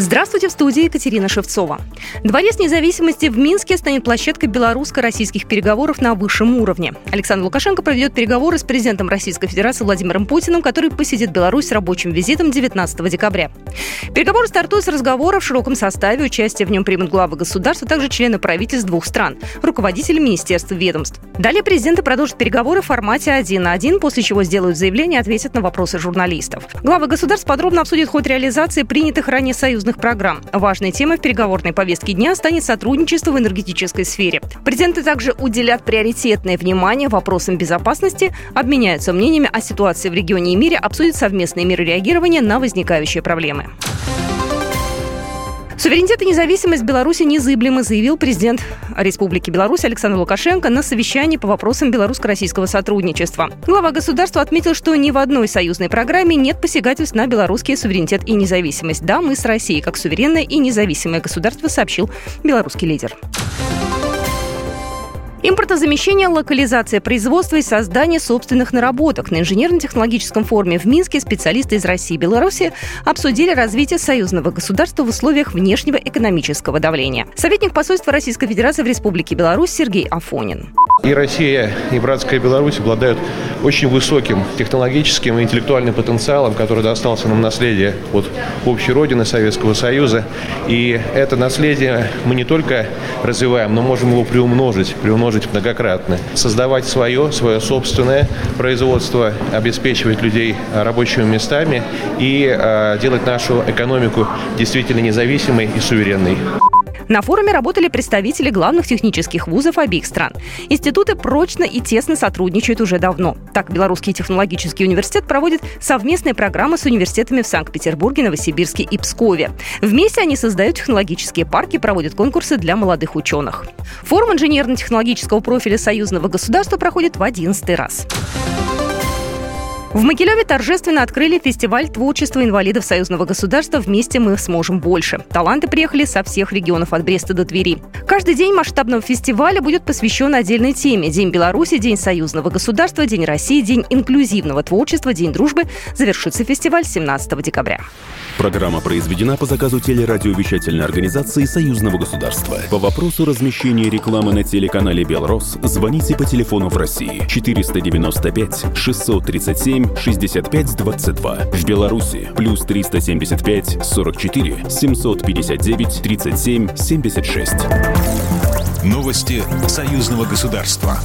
Здравствуйте, в студии Екатерина Шевцова. Дворец независимости в Минске станет площадкой белорусско-российских переговоров на высшем уровне. Александр Лукашенко проведет переговоры с президентом Российской Федерации Владимиром Путиным, который посетит Беларусь с рабочим визитом 19 декабря. Переговоры стартуют с разговора в широком составе. Участие в нем примут главы государства, также члены правительств двух стран, руководители министерств и ведомств. Далее президенты продолжат переговоры в формате один на один, после чего сделают заявление и ответят на вопросы журналистов. Главы государств подробно обсудят ход реализации принятых ранее союзных союзных программ. Важной темой в переговорной повестке дня станет сотрудничество в энергетической сфере. Президенты также уделят приоритетное внимание вопросам безопасности, обменяются мнениями о ситуации в регионе и мире, обсудят совместные меры реагирования на возникающие проблемы. Суверенитет и независимость Беларуси незыблемы, заявил президент Республики Беларусь Александр Лукашенко на совещании по вопросам белорусско-российского сотрудничества. Глава государства отметил, что ни в одной союзной программе нет посягательств на белорусский суверенитет и независимость. Да, мы с Россией как суверенное и независимое государство, сообщил белорусский лидер. Импортозамещение, локализация производства и создание собственных наработок. На инженерно-технологическом форуме в Минске специалисты из России и Беларуси обсудили развитие союзного государства в условиях внешнего экономического давления. Советник посольства Российской Федерации в Республике Беларусь Сергей Афонин. И Россия, и братская Беларусь обладают очень высоким технологическим и интеллектуальным потенциалом, который достался нам наследие от общей родины Советского Союза. И это наследие мы не только развиваем, но можем его приумножить, приумножить многократно. Создавать свое, свое собственное производство, обеспечивать людей рабочими местами и э, делать нашу экономику действительно независимой и суверенной. На форуме работали представители главных технических вузов обеих стран. Институты прочно и тесно сотрудничают уже давно. Так, Белорусский технологический университет проводит совместные программы с университетами в Санкт-Петербурге, Новосибирске и Пскове. Вместе они создают технологические парки, проводят конкурсы для молодых ученых. Форум инженерно-технологического профиля союзного государства проходит в 11 раз. В Могилеве торжественно открыли фестиваль творчества инвалидов союзного государства «Вместе мы сможем больше». Таланты приехали со всех регионов от Бреста до Твери. Каждый день масштабного фестиваля будет посвящен отдельной теме. День Беларуси, День союзного государства, День России, День инклюзивного творчества, День дружбы. Завершится фестиваль 17 декабря. Программа произведена по заказу телерадиовещательной организации Союзного государства. По вопросу размещения рекламы на телеканале «Белрос» звоните по телефону в России 495 637 65 22. В Беларуси плюс 375 44 759 37 76. Новости Союзного государства.